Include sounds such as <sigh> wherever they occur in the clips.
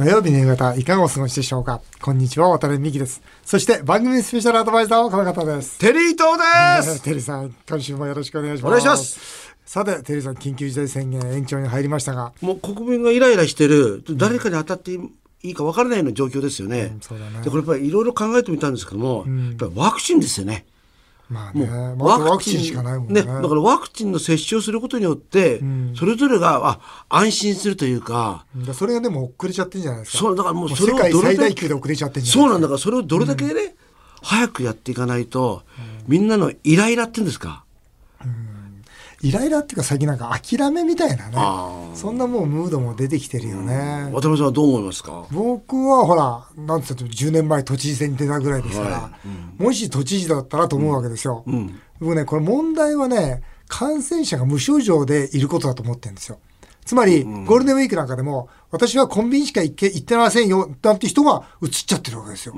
土曜日の夕方、いかがお過ごしでしょうか？こんにちは、渡辺美希です。そして、番組スペシャルアドバイザーはこの方です。テリー東です。<laughs> テリーさん、今週もよろしくお願いします。お願いします。さて、テリーさん、緊急事態宣言延長に入りましたが、もう国民がイライラしてる、誰かに当たっていいか分からないような状況ですよね。そうだねでこれやっぱりいろいろ考えてみたんですけども、やっぱりワクチンですよね。まあね、まあ、ワクチンしかないもんね。だからワクチンの接種をすることによって、それぞれがあ安心するというか、だそれがでも遅れちゃってんじゃないですか。そうだからもうそれ世界をどれだけ最大級で遅れちゃってんじゃないそうなんだからそれをどれだけね、早くやっていかないと、みんなのイライラっていうんですか？イライラっていうか最近なんか諦めみたいなあね。そんなもうムードも出てきてるよね。渡辺さんはどう思いますか？僕はほら、なんつっても10年前都知事選に出たぐらいですから、はもし都知事だったらと思うわけですよ。僕ね、これ問題はね、感染者が無症状でいることだと思ってるんですよ。つまり、ゴールデンウィークなんかでも、私はコンビニしか行け行ってませんよ、なんて人が移っちゃってるわけですよ。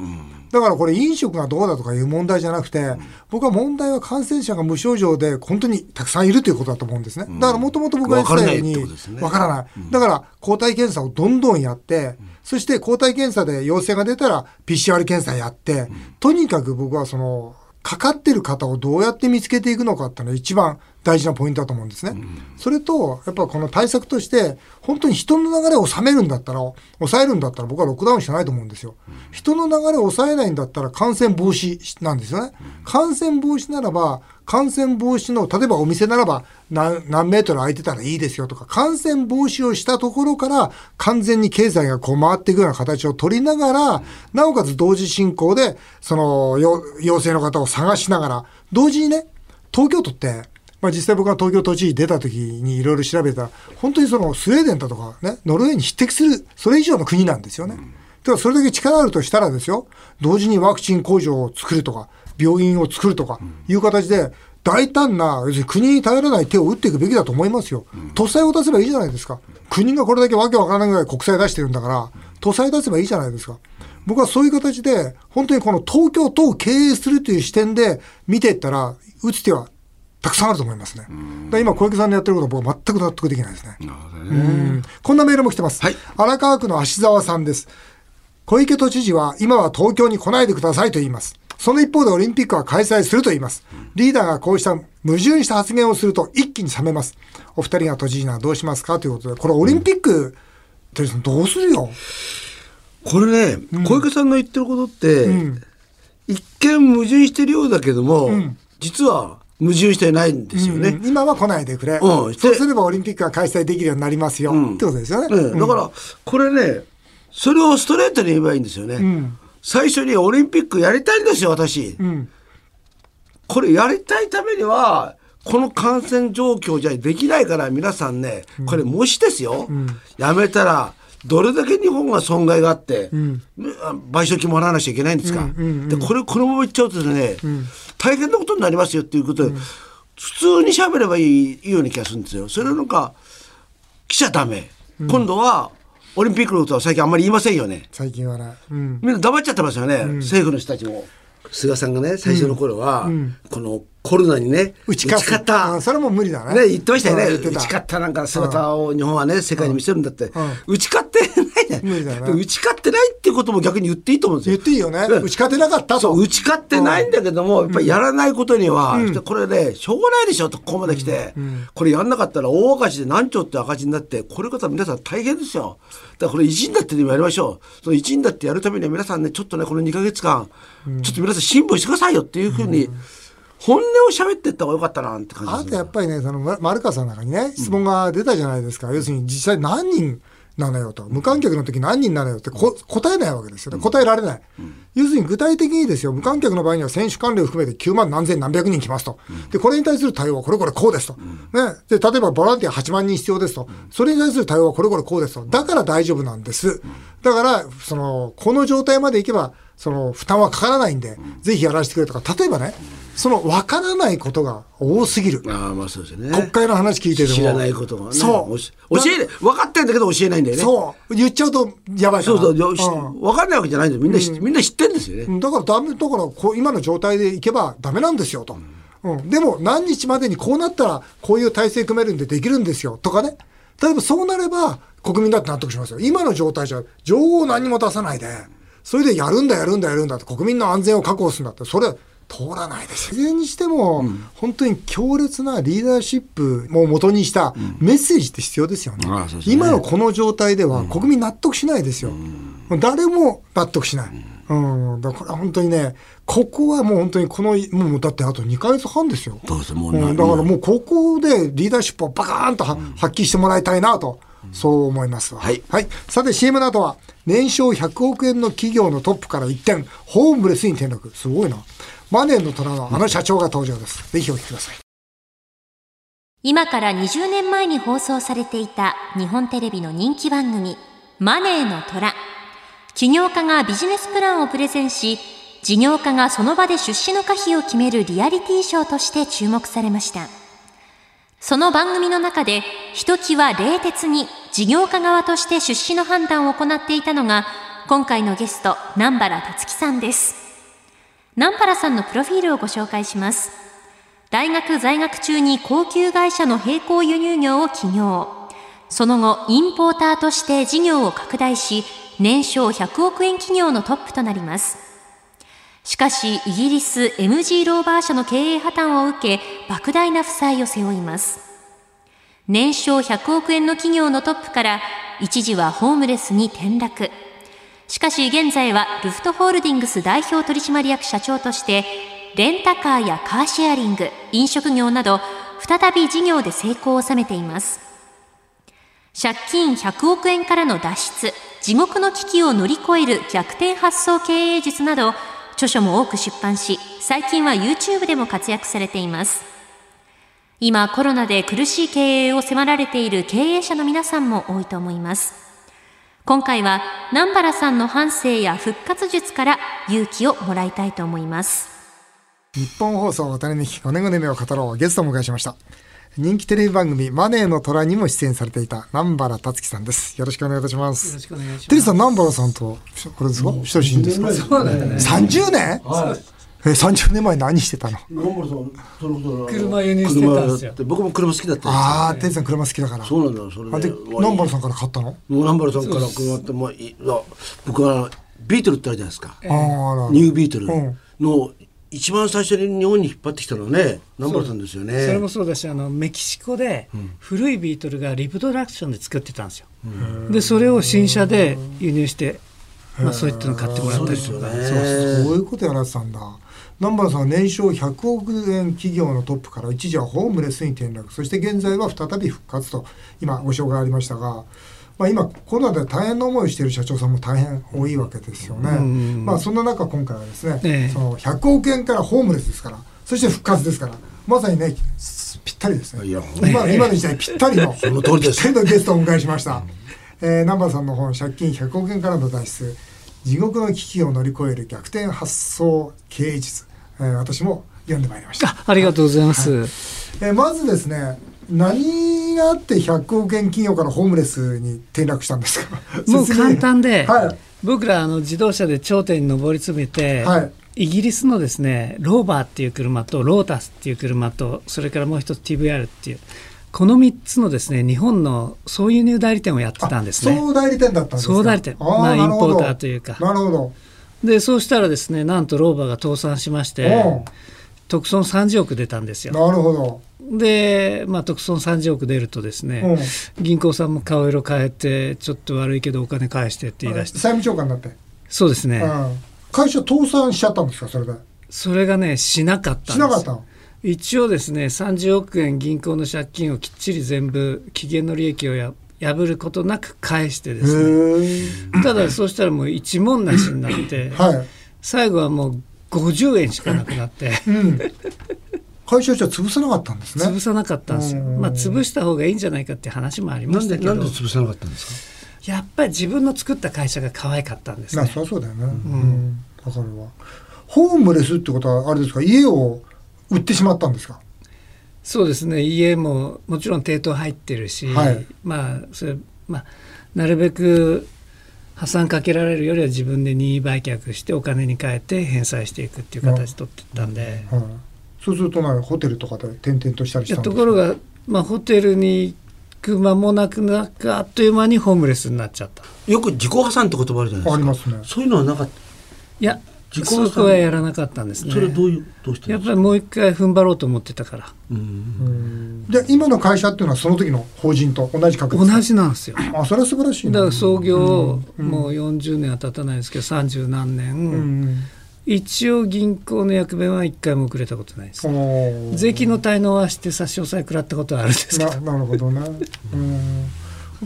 だからこれ飲食がどうだとかいう問題じゃなくて、僕は問題は感染者が無症状で本当にたくさんいるということだと思うんですね。だからもともと僕が言ってたように、わからない。だから抗体検査をどんどんやって、そして抗体検査で陽性が出たら PCR 検査やって、とにかく僕はその、かかってる方をどうやって見つけていくのかっていうのが一番大事なポイントだと思うんですね。それと、やっぱこの対策として、本当に人の流れを収めるんだったら、抑えるんだったら僕はロックダウンしかないと思うんですよ。人の流れを抑えないんだったら感染防止なんですよね。感染防止ならば、感染防止の、例えばお店ならば何何メートル空いてたらいいですよとか、感染防止をしたところから完全に経済がこう回っていくような形を取りながら、なおかつ同時進行で、そのよ陽性の方を探しながら、同時にね、東京都って、まあ、実際僕が東京都知事出た時にいろいろ調べたら、本当にそのスウェーデンだとかね、ノルウェーに匹敵する、それ以上の国なんですよね。だからそれだけ力あるとしたらですよ、同時にワクチン工場を作るとか、病院を作るとかいう形で、大胆な、要するに国に頼らない手を打っていくべきだと思いますよ。都債を出せばいいじゃないですか。国がこれだけわけわからないぐらい国債出してるんだから、都債出せばいいじゃないですか。僕はそういう形で、本当にこの東京都を経営するという視点で見ていったら、打つ手はたくさんあると思いますね。今、小池さんのやってることは僕は全く納得できないですね。うんこんなメールも来てます。はい荒川区の芦沢さんです。小池都知事は今は東京に来ないでくださいと言います。その一方でオリンピックは開催すると言います。リーダーがこうした矛盾した発言をすると一気に冷めます。お二人が都知事ならどうしますかということで、これオリンピック、テリーさんどうするよ？これね、小池さんの言ってることって、一見矛盾してるようだけども、実は矛盾してないんですよね。うん今は来ないでくれ。うんそうすればオリンピックが開催できるようになりますよ。ってことですよね。うんだから、これね、それをストレートに言えばいいんですよね。最初にオリンピックやりたいんですよ、私。これやりたいためには、この感染状況じゃできないから皆さんね、これもしですよ、やめたら、どれだけ日本が損害があって、賠償金もらわなきゃいけないんですか？で、これ、このまま言っちゃうとですね、大変なことになりますよっていうことで、普通に喋ればいいいいような気がするんですよ。それなんか、来ちゃダメ。今度は、オリンピックのことは最近あんまり言いませんよね。最近はね。うん。みんな黙っちゃってますよね、政府の人たちも。菅さんがね、最初の頃は、このコロナにね、打ち勝つった。うんそれも無理だねね、言ってましたよね。打ち勝ったなんか姿を日本はね、世界に見せるんだって。打ち勝ってないね。無理だよね打ち勝ってないってことも逆に言っていいと思うんですよ。言っていいよね。うん打ち勝てなかったと。そう、打ち勝ってないんだけども、やっぱりやらないことには、これね、しょうがないでしょと、ここまで来て、これやんなかったら大赤字で何兆って赤字になって、これから皆さん大変ですよ。だからこれ一員だってでもやりましょう。その一員だってやるためには皆さんね、ちょっとね、この2ヶ月間、ちょっと皆さん辛抱してくださいよっていうふうに、本音を喋っていった方がよかったなって感じあとやっぱりね、その、ま丸川さんの中にね、質問が出たじゃないですか。要するに実際何人なのよと。無観客の時何人なのよってこ答えないわけですよね。答えられない。要するに具体的にですよ、無観客の場合には選手関連を含めて9万何千何百人来ますと。で、これに対する対応はこれこれこうですと。ね。で、例えばボランティア8万人必要ですと。それに対する対応はこれこれこうですと。だから大丈夫なんです。だから、その、この状態までいけば、その、負担はかからないんで、ぜひやらせてくれとか、例えばね、その、わからないことが多すぎる。ああ、まあそうですよね。国会の話聞いてても。知らないことがね。そう。教え、分かってんだけど教えないんだよね。そう。言っちゃうとやばい。そうそう、うん分かんないわけじゃないんですよ。みんな知、みんな知ってんですよね。だからダメ、だからこう今の状態でいけばダメなんですよと。うん。でも何日までにこうなったらこういう体制組めるんでできるんですよとかね。例えばそうなれば国民だって納得しますよ。今の状態じゃ、情報を何も出さないで、それでやるんだやるんだやるんだって国民の安全を確保するんだって、それ、通らないですいずれにしても、うん、本当に強烈なリーダーシップを元にしたメッセージって必要ですよね。うん今のこの状態では国民納得しないですよ。うん、誰も納得しない。うん、だから本当にね、ここはもう本当にこの、もうだってあと2か月半ですよ。そうですもう、うん、だからもうここでリーダーシップをバカーンと発揮してもらいたいなと。そう思いますはい、はい。さて CM の後は、年商100億円の企業のトップから一転、ホームレスに転落。すごいな。マネーの虎のあの社長が登場です。ぜひお聞きください。今から20年前に放送されていた日本テレビの人気番組、マネーの虎。起業家がビジネスプランをプレゼンし、事業家がその場で出資の可否を決めるリアリティショーとして注目されました。その番組の中で、ひときわ冷徹に事業家側として出資の判断を行っていたのが、今回のゲスト、南原達樹さんです。南原さんのプロフィールをご紹介します。大学在学中に高級会社の並行輸入業を起業。その後、インポーターとして事業を拡大し、年商100億円企業のトップとなります。しかし、イギリス MG ローバー社の経営破綻を受け、莫大な負債を背負います。年商100億円の企業のトップから、一時はホームレスに転落。しかし現在はルフトホールディングス代表取締役社長として、レンタカーやカーシェアリング、飲食業など、再び事業で成功を収めています。借金100億円からの脱出、地獄の危機を乗り越える逆転発想経営術など、著書も多く出版し、最近は YouTube でも活躍されています。今コロナで苦しい経営を迫られている経営者の皆さんも多いと思います。今回は南原さんの半生や復活術から勇気をもらいたいと思います。日本放送渡辺美希5年後の夢を語ろうゲストを迎えしました。人気テレビ番組マネーの虎にも出演されていた南原達樹さんです。よろしくお願いいたします。よろしくお願いします。テリーさん南原さんとこれですか？親しいんですか？そうだよね。30年？はい。え30年前何してたの？車輸入してたんですよ。僕も車好きだったああテリーさん車好きだから。そうなんだそれで。南原さんから買ったの？南原さんから車ってまあ僕はビートルってあるじゃないですか。ニュービートル。の一番最初に日本に引っ張ってきたのはね南原さんですよね。それもそうだしあのメキシコで古いビートルがリプドラクションで作ってたんですよ、でそれを新車で輸入してまあ、そういったの買ってもらったりとか。そうそういうことやられてたんだ南原さんは年商100億円企業のトップから一時はホームレスに転落そして現在は再び復活と今ご紹介ありましたが、まあ、今コロナで大変な思いをしている社長さんも大変多いわけですよね。まあ、そんな中今回はですね、ええ、その100億円からホームレスですからそして復活ですからまさにねぴったりですね。今今の時代ぴったりの <laughs> その通りです。ぴったりのゲストをお迎えしました。えー、南原さんの本借金100億円からの脱出。地獄の危機を乗り越える逆転発想経営術、えー、私も読んでまいりました。ありがとうございます、はい、えー、まずですね何があって100億円企業からホームレスに転落したんですか？<laughs> もう簡単で、はい、僕らあの自動車で頂点に上り詰めて、はい、イギリスのですねローバーっていう車とロータスっていう車とそれからもう一つ TVR っていうこの3つのですね日本の総輸入代理店をやってたんですね。総代理店だったんですか？総代理店。まあインポーターというか。なるほどでそうしたらですねなんとローバーが倒産しまして特損30億出たんですよ。なるほど。で、まあ、特損30億出るとですね、銀行さんも顔色変えてちょっと悪いけどお金返してって言い出して。債務長官になって。そうですね、会社倒産しちゃったんですかそれで？それがねしなかったんです。しなかった一応ですね30億円銀行の借金をきっちり全部期限の利益をや破ることなく返してですね。ただそうしたらもう一文なしになって、<laughs> はい、最後はもう50円しかなくなって、うん、会社じゃ潰さなかったんですね。潰さなかったんですよ。まあ潰した方がいいんじゃないかっていう話もありましたけど。なんで潰さなかったんですか？やっぱり自分の作った会社が可愛かったんですね。そうそうだよね、うん、だからはホームレスってことはあれですか？家を売ってしまったんですか？そうですね。家ももちろん抵当入ってるし、はい、まあそれまあなるべく破産かけられるよりは自分で任意売却してお金に変えて返済していくっていう形取ってたんで、そうするとなホテルとかで転々としたりしたんですか？ところが、まあ、ホテルにく間もなくなくあっという間にホームレスになっちゃった。よく自己破産って言葉あるじゃないですか。ありますね。そういうのはなかった？いや自己破産はやらなかったんですね。それどういうどうしてやっぱりもう一回踏ん張ろうと思ってたから。で今の会社っていうのはその時の法人と同じ格同じなんですよ。あそれは素晴らしいだから創業もう40年は経たないですけど30何年、うん一応銀行の役目は一回も遅れたことないです。税金の滞納はして差し押さえ食らったことはあるんですけど。なるほどね。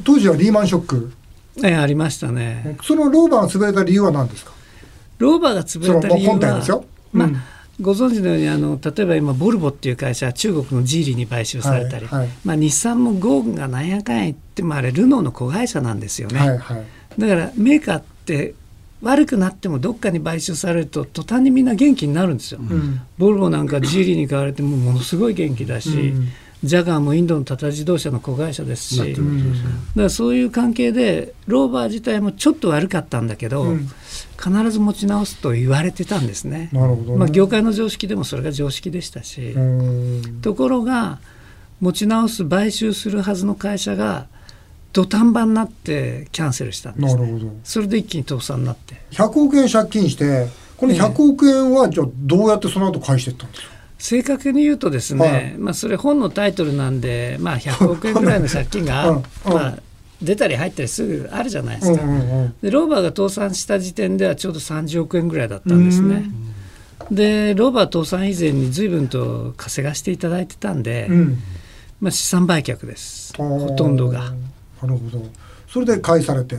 当時はリーマンショック？ええありましたね。そのローバーが潰れた理由は何ですか？ローバーが潰れた理由はまあ、ご存知のようにあの例えば今ボルボっていう会社は中国のジーリーに買収されたり、はいはい、まあ、日産もゴーンがなんやかんや言ってもあれルノーの子会社なんですよね、はいはい、だからメーカーって悪くなってもどっかに買収されると途端にみんな元気になるんですよ。うん、ボルボなんかジーリーに買われてもものすごい元気だし、うん、ジャガーもインドのタタ自動車の子会社ですし、うん、だからそういう関係でローバー自体もちょっと悪かったんだけど、必ず持ち直すと言われてたんですね。ね。まあ、業界の常識でもそれが常識でしたし、ところが持ち直す買収するはずの会社が土壇場になってキャンセルしたんです、ね、なるほど。それで一気に倒産になって。100億円借金してこの100億円はじゃあどうやってその後返していったんですか、正確に言うとですね、はい、まあ、それ本のタイトルなんで、まあ、100億円ぐらいの借金が、うん、まあ、出たり入ったりすぐあるじゃないですか、うんうんうん、でローバーが倒産した時点ではちょうど30億円ぐらいだったんですね。でローバー倒産以前に随分と稼がしていただいてたんで、うん、まあ、資産売却です。ほとんどが。なるほど。それで返されて。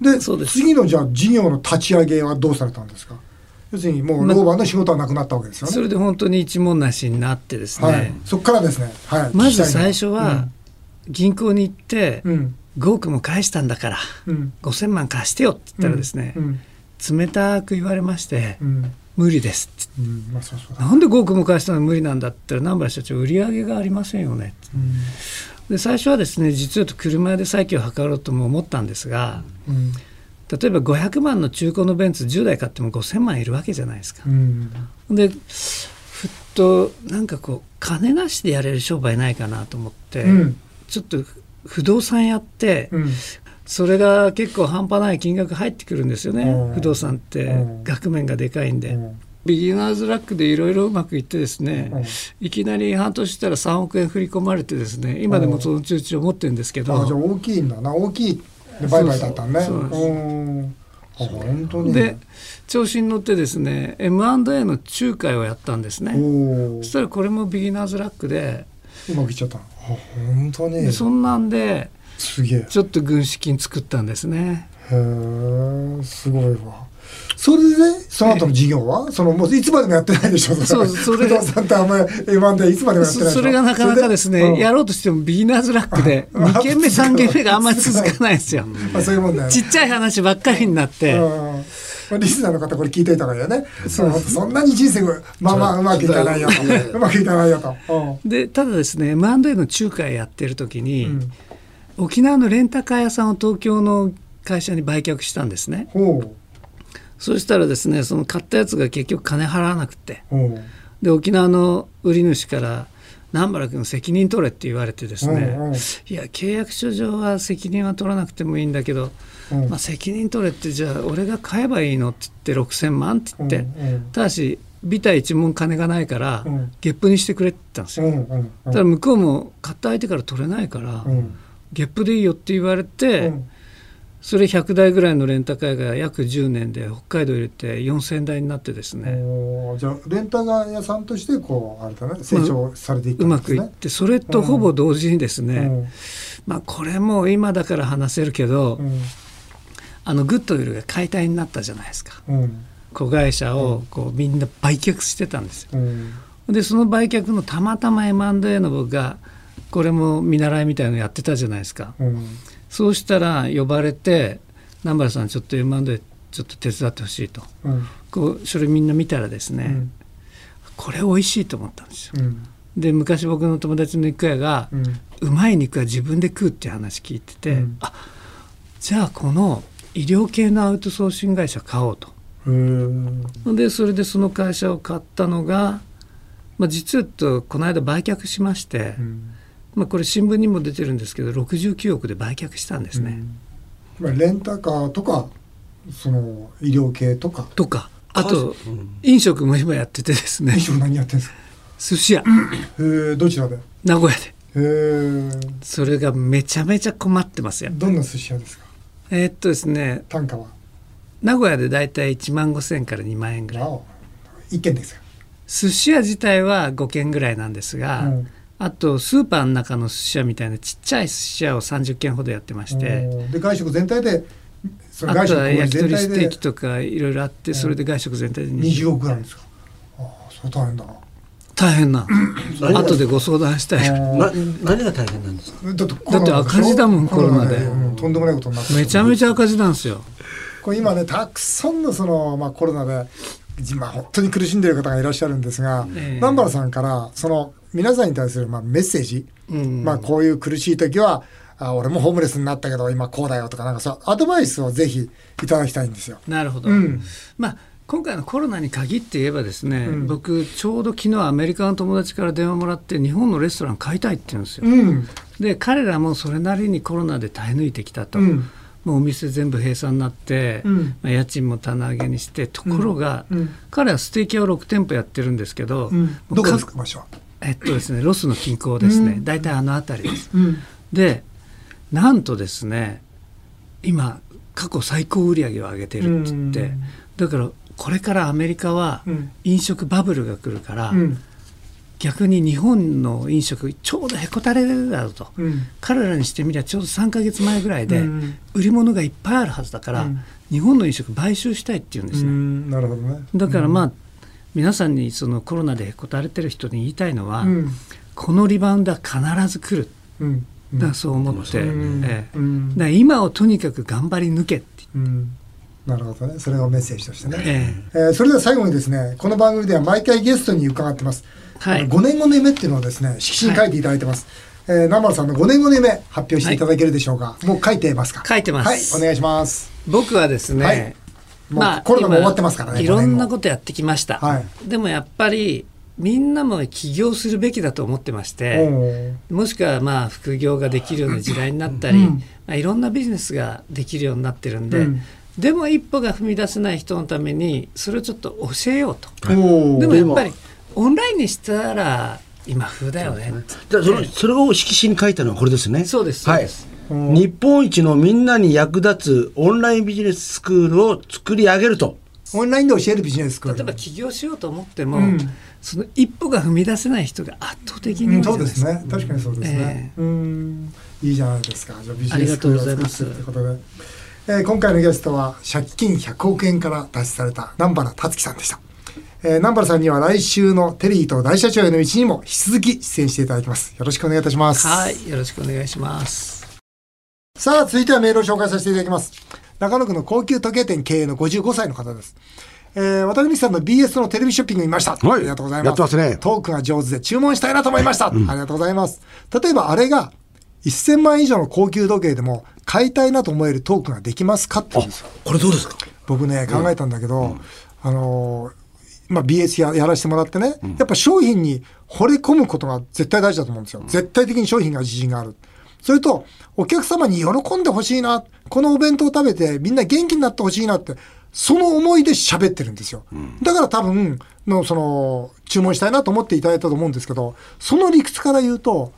で次のじゃあ事業の立ち上げはどうされたんですか？要するにもう老婆の仕事はなくなったわけですよね、ま、それで本当に一文なしになってですね、はい、そこからですね、はい、まず最初は銀行に行って、うん、5億も返したんだから、うん、5,000万貸してよって言ったらですね、うん、冷たく言われまして、うん、無理ですって、うん。まあ、そうそうなんで5億も返したの無理なんだって言ったら南原社長売り上げがありませんよねって、で最初はですね実はと車で再起を図ろうとも思ったんですが、うん、例えば500万の中古のベンツ10台買っても5000万いるわけじゃないですか。うん、でふっとなんかこう金なしでやれる商売ないかなと思って、うん、ちょっと不動産やって、それが結構半端ない金額入ってくるんですよね、不動産って。額面がでかいんで。ビギナーズラックでいろいろうまくいってですね、うん、いきなり半年したら3億円振り込まれてですね今でもその通知を持ってるんですけど、じゃあ大きいんだな。大きい売買だったね。そう本当に。で調子に乗ってですね M&A の仲介をやったんですね。そしたらこれもビギナーズラックで。うまくいっちゃった本当に。そんなんですげえ。ちょっと軍資金作ったんですね。へえすごいわそれで、その後の事業は？そのもういつまでもやってないでしょ。そうそれ不動産ってあんまり M&A いつまでもやってないそれがなかなかですね、うん、やろうとしてもビギナーズラックで2軒目3軒目があんまり続かないですよ。そういうもんだよ、ちっちゃい話ばっかりになって、まあ、リスナーの方これ聞いていたからねそそんなに人生まあまあう。まくいかないよと。う。まくいかないよと。<laughs> でただですね M&A の仲介やってる時に、うん、沖縄のレンタカー屋さんを東京の会社に売却したんですね。ほうそしたらですねその買ったやつが結局金払わなくて。で沖縄の売り主から南原君責任取れって言われてですね、いや契約書上は責任は取らなくてもいいんだけど、まあ、責任取れってじゃあ俺が買えばいいのって言って6,000万って言って、ただしビタ一文金がないから、ゲップにしてくれって言ったんですよ。ただ向こうも買った相手から取れないから、ゲップでいいよって言われて、それ100台ぐらいのレンタカーが約10年で北海道入れて4000台になってですね。じゃあレンタカー屋さんとしてこうあれだね成長されていったんですね、うまくいってそれとほぼ同時にですね、うん、まあこれも今だから話せるけど、うん、あのグッドウィルが解体になったじゃないですか、うん、子会社をこうみんな売却してたんですよ、でその売却のたまたま M&A の僕がこれも見習いみたいのやってたじゃないですか、そうしたら呼ばれて「南原さんちょっと M&A ちょっと手伝ってほしいと」うん、こうそれみんな見たらですね、うん、これ美味しいと思ったんですよ。うん、で昔僕の友達の肉屋が、うまい肉は自分で食うっていう話聞いてて、うん、あじゃあこの医療系のアウトソーシング会社買おうと。でそれでその会社を買ったのが、まあ、実はとこの間売却しまして、まあ、これ新聞にも出てるんですけど69億で売却したんですね。うん、レンタカーとかその医療系とか。とか。あと、飲食も今やっててですね。飲食何やってんですか？<laughs> 寿司屋。へえどちらで？名古屋で。へえそれがめちゃめちゃ困ってますよ。どんな寿司屋ですか？えー、っとですね。単価は？名古屋でだいたい1万5千から2万円ぐらい。一軒ですか寿司屋自体は5軒ぐらいなんですが、うんあとスーパーの中の寿司屋みたいなちっちゃい寿司屋を30軒ほどやってましてで外食全体でその外食あとは焼き鳥ステーキとかいろいろあってそれで外食全体で 20, 億なんですか？ああそう大変だな。大変な。<coughs> 後でご相談したい。な何が大変なんですか？だってだって赤字だもんコロナで、うん、とんでもないことになってめちゃめちゃ赤字なんですよ。これ今ねたくさんのその、まあ、コロナで今本当に苦しんでいる方がいらっしゃるんですが、えー、南原さんからその皆さんに対するまあメッセージ、うん、まあこういう苦しい時はあ俺もホームレスになったけど今こうだよとかなんかそうアドバイスをぜひいただきたいんですよ。なるほど、うん、まあ今回のコロナに限って言えばですね、うん、僕ちょうど昨日アメリカの友達から電話もらって日本のレストラン買いたいって言うんですよ。うん、で彼らもそれなりにコロナで耐え抜いてきたと。もうお店全部閉鎖になって、まあ、家賃も棚上げにしてところが、彼はステーキ屋を6店舗やってるんですけど、どこですか場所えっとですねロスの近郊ですね、大体あの辺りです。でなんとですね今過去最高売上を上げてるって言って、だからこれからアメリカは飲食バブルが来るから、逆に日本の飲食ちょうどへこたれるだろうと、うん、彼らにしてみりゃちょうど3か月前ぐらいで売り物がいっぱいあるはずだから、うん、日本の飲食買収したいっていうんですね。なるほどね。だからまあ、皆さんにそのコロナでへこたれてる人に言いたいのは、このリバウンドは必ず来る。だそう思って、ええ、だ今をとにかく頑張り抜けって、なるほどね。それをメッセージとしてね、ええ。えー、それでは最後にですねこの番組では毎回ゲストに伺ってます、はい、5年後の夢っていうのをですね色紙に書いていただいてます、はい、えー、南原さんの5年後の夢発表していただけるでしょうか、はい、もう書いてますか？書いてます。はい。お願いします。僕はですね、はい、まあコロナも終わってますからねいろんなことやってきました、はい、でもやっぱりみんなも起業するべきだと思ってましてもしくはまあ副業ができるような時代になったり、うん、まあ、いろんなビジネスができるようになってるんで、うん、でも一歩が踏み出せない人のためにそれをちょっと教えようと。でもやっぱりオンラインにしたら今風だよね。じゃそのそれを色紙に書いたのはこれですね。そうです。はい。日本一のみんなに役立つオンラインビジネススクールを作り上げると。オンラインで教えるビジネススクール。例えば起業しようと思っても、うん。その一歩が踏み出せない人が圧倒的に、うん、そうですね。確かにそうですね、えー、うん。いいじゃないですか。じゃあビジネススクールを作ってということで、えー、今回のゲストは借金100億円から脱出された南原達樹さんでした、えー、南原さんには来週のテリーと大社長への道にも引き続き出演していただきます。よろしくお願いいたします。はい。よろしくお願いしますさあ続いてはメールを紹介させていただきます中野区の高級時計店経営の55歳の方ですえー、渡辺さんの BS のテレビショッピング見ました。はい、ありがとうございます。やってますね。トークが上手で注文したいなと思いました。うん、ありがとうございます。例えばあれが1000万以上の高級時計でも買いたいなと思えるトークができますかってこれどうですか？僕ね、考えたんだけど、うん、あのー、まあ、BS ややらせてもらってね、うん、やっぱ商品に惚れ込むことが絶対大事だと思うんですよ。絶対的に商品が自信がある。それと、お客様に喜んでほしいな、このお弁当を食べてみんな元気になってほしいなって、その思いで喋ってるんですよ。だから多分の、その、注文したいなと思っていただいたと思うんですけど、その理屈から言うと、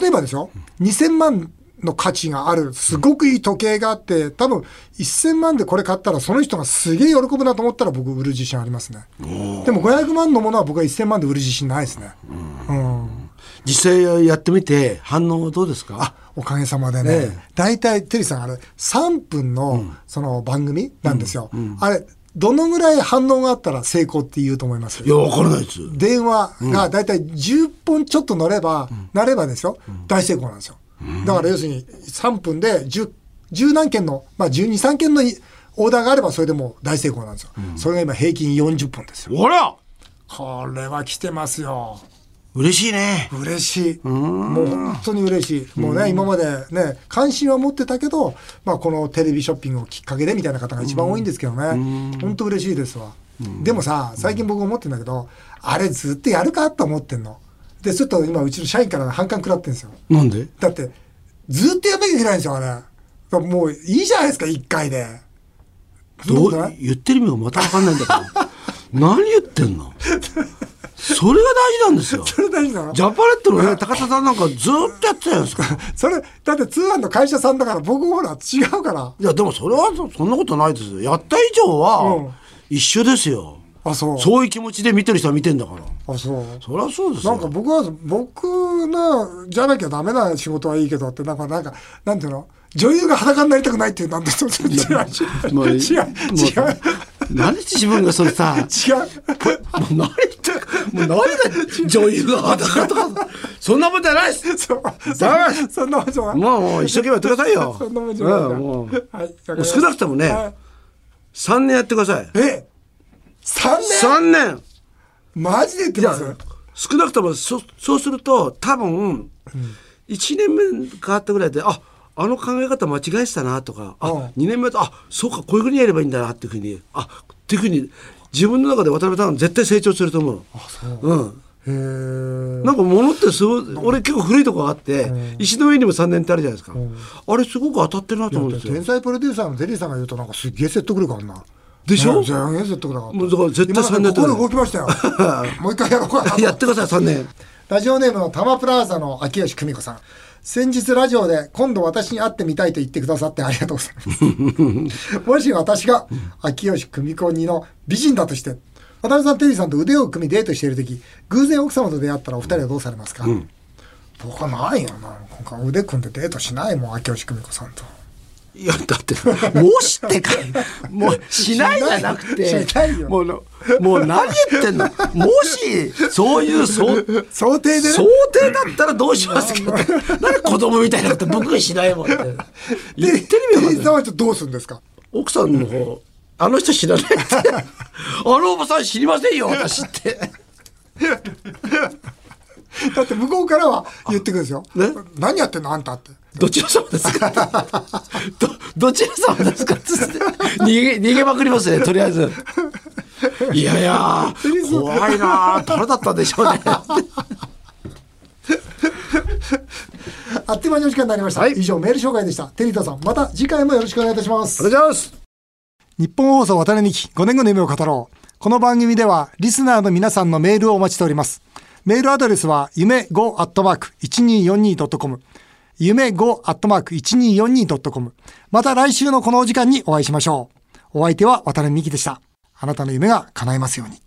例えばですよ、2000万の価値がある、すごくいい時計があって、多分1000万でこれ買ったら、その人がすげえ喜ぶなと思ったら、僕、売る自信ありますね。でも500万のものは僕は1000万で売る自信ないですね。うん、うん実際やってみて反応どうですか？あおかげさまでね、大体、テリーさん、あれ、3分のその番組なんですよ。あれ、どのぐらい反応があったら成功って言うと思います？いや、わからないです。電話が大体10本ちょっと乗れば、なればですよ、大成功なんですよ。だから要するに3分で10、10何件の、まあ12、3件のオーダーがあればそれでも大成功なんですよ。それが今平均40本ですよ。ほら！これは来てますよ。嬉しいね。嬉しい。もう本当に嬉しい。もうね、今までね、関心は持ってたけど、まあこのテレビショッピングをきっかけでみたいな方が一番多いんですけどね。本当嬉しいですわ。でもさ、最近僕思ってんだけど、あれずっとやるかと思ってんの。でちょっと今うちの社員から反感食らってるんですよなんで？だってずっとやんなきゃいけないんですよあれもういいじゃないですか1回でどう？言ってる意味がまた分かんないんだから <laughs> 何言ってんの？それが大事なんですよ。<laughs> それ大事なの？ジャパネットのね、高田さんなんかずっとやってたじゃないですか。それ、だって通販の会社さんだから、僕ほら違うから。いや、でもそれはそんなことないですよ。やった以上は、一緒ですよ。うん、あ、そう。そういう気持ちで見てる人は見てんだから。あ、そう。そりゃそうですなんか僕は、僕の、じゃなきゃダメな仕事はいいけどって、なんか、なんか、なんていうの？女優が裸になりたくないっていうなんで違う？違う違う違う何自分がそれさ違う。もう何もう何が女優が裸とか。そんなもんじゃないです。そそんなもんじゃないもうもう一生懸命やってくださいよ。そんなもんじゃない、うん、もう、はい、少なくともね、はい、3年やってください。え？3年 ?3 年。マジで言ってます？少なくともそそうすると多分、うん、1年目変わったぐらいでああの考え方間違えてたなとかあ2年前とあそうかこういうふうにやればいいんだなっていうふうにあっていうふうに自分の中で渡辺さん絶対成長すると思う。あそう。うん。なんか物ってすごい俺結構古いとこがあって石の上にも3年ってあるじゃないですか。あれすごく当たってるなと思うんですよ。天才プロデューサーのゼリーさんが言うとなんかすげえ説得力あるな。でしょ、ね、全然説得力あるもうだから絶対3年心動きましたよ。<laughs> もう一回やろうか <laughs> やってください3年ラジオネームのタマプラーザの秋吉久美子さん先日ラジオで今度私に会ってみたいと言ってくださってありがとうございます。<laughs> もし私が秋吉久美子にの美人だとして、渡辺さん、テリーさんと腕を組みデートしている時、偶然奥様と出会ったらお二人はどうされますか、うん、僕はないよな。今回腕組んでデートしないもん、秋吉久美子さんと。いやだってもしってかもうしないじゃなくてもうもう何言ってんの？もしそういう想想定で、ね、想定だったらどうしますか何子供みたいなこと僕しないもんって。言ってるよはどうするんですか？奥さんの方あの人知らないって。あのおばさん知りませんよ私って。だって向こうからは言ってくるんですよ、ね、何やってんのあんたってどちら様ですか？ど、どちら様ですか？つって逃げ、逃げまくりますね、とりあえず。いやいや、怖いな誰だったんでしょうね。<laughs> あっという間にお時間になりました。はい、以上、メール紹介でした。テリータさん、また次回もよろしくお願いいたします。お願いします。日本放送渡辺美希5年後の夢を語ろう。この番組では、リスナーの皆さんのメールをお待ちしております。メールアドレスは、夢 5-1242.com。夢 5-1242.com。また来週のこのお時間にお会いしましょう。お相手は渡辺美希でした。あなたの夢が叶えますように。